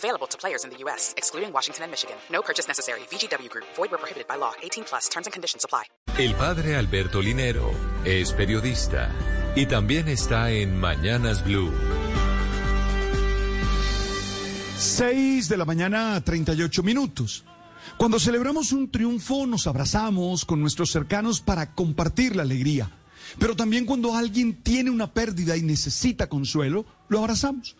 Available to players in the U.S., excluding Washington and Michigan. No purchase necessary. VGW Group. Void where prohibited by law. 18 plus. Terms and conditions apply. El padre Alberto Linero es periodista y también está en Mañanas Blue. 6 de la mañana, 38 minutos. Cuando celebramos un triunfo, nos abrazamos con nuestros cercanos para compartir la alegría. Pero también cuando alguien tiene una pérdida y necesita consuelo, lo abrazamos.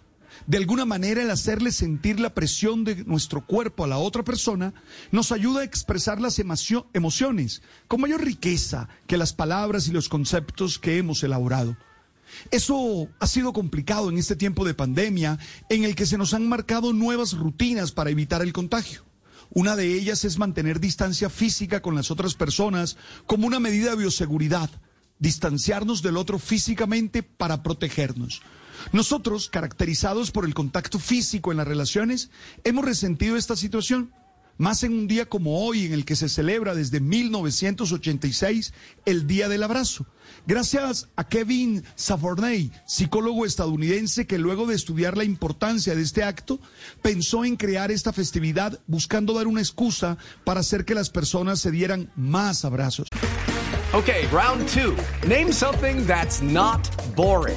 De alguna manera, el hacerle sentir la presión de nuestro cuerpo a la otra persona nos ayuda a expresar las emocio- emociones con mayor riqueza que las palabras y los conceptos que hemos elaborado. Eso ha sido complicado en este tiempo de pandemia en el que se nos han marcado nuevas rutinas para evitar el contagio. Una de ellas es mantener distancia física con las otras personas como una medida de bioseguridad, distanciarnos del otro físicamente para protegernos. Nosotros, caracterizados por el contacto físico en las relaciones, hemos resentido esta situación más en un día como hoy en el que se celebra desde 1986 el Día del Abrazo. Gracias a Kevin Saforney, psicólogo estadounidense que luego de estudiar la importancia de este acto, pensó en crear esta festividad buscando dar una excusa para hacer que las personas se dieran más abrazos. Okay, round two. Name something that's not boring.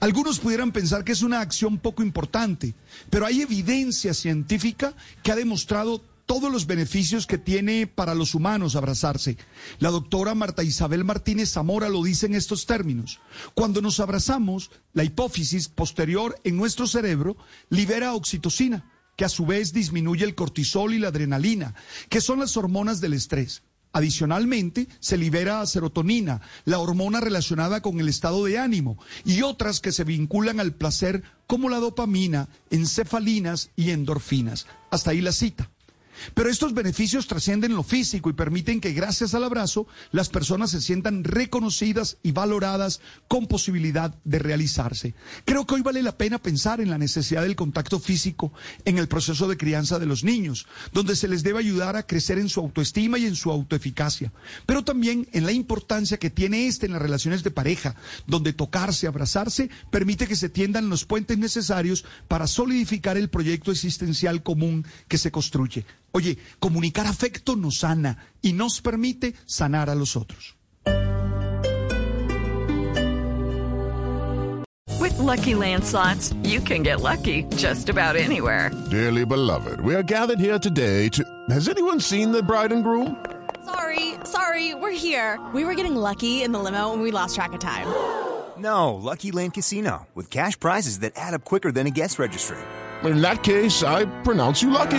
Algunos pudieran pensar que es una acción poco importante, pero hay evidencia científica que ha demostrado todos los beneficios que tiene para los humanos abrazarse. La doctora Marta Isabel Martínez Zamora lo dice en estos términos. Cuando nos abrazamos, la hipófisis posterior en nuestro cerebro libera oxitocina, que a su vez disminuye el cortisol y la adrenalina, que son las hormonas del estrés. Adicionalmente, se libera serotonina, la hormona relacionada con el estado de ánimo, y otras que se vinculan al placer como la dopamina, encefalinas y endorfinas. Hasta ahí la cita. Pero estos beneficios trascienden lo físico y permiten que gracias al abrazo las personas se sientan reconocidas y valoradas con posibilidad de realizarse. Creo que hoy vale la pena pensar en la necesidad del contacto físico en el proceso de crianza de los niños, donde se les debe ayudar a crecer en su autoestima y en su autoeficacia, pero también en la importancia que tiene este en las relaciones de pareja, donde tocarse, abrazarse, permite que se tiendan los puentes necesarios para solidificar el proyecto existencial común que se construye. Oye, comunicar afecto nos sana y nos permite sanar a los otros. With Lucky Land slots, you can get lucky just about anywhere. Dearly beloved, we are gathered here today to. Has anyone seen the bride and groom? Sorry, sorry, we're here. We were getting lucky in the limo and we lost track of time. No, Lucky Land Casino, with cash prizes that add up quicker than a guest registry. In that case, I pronounce you lucky.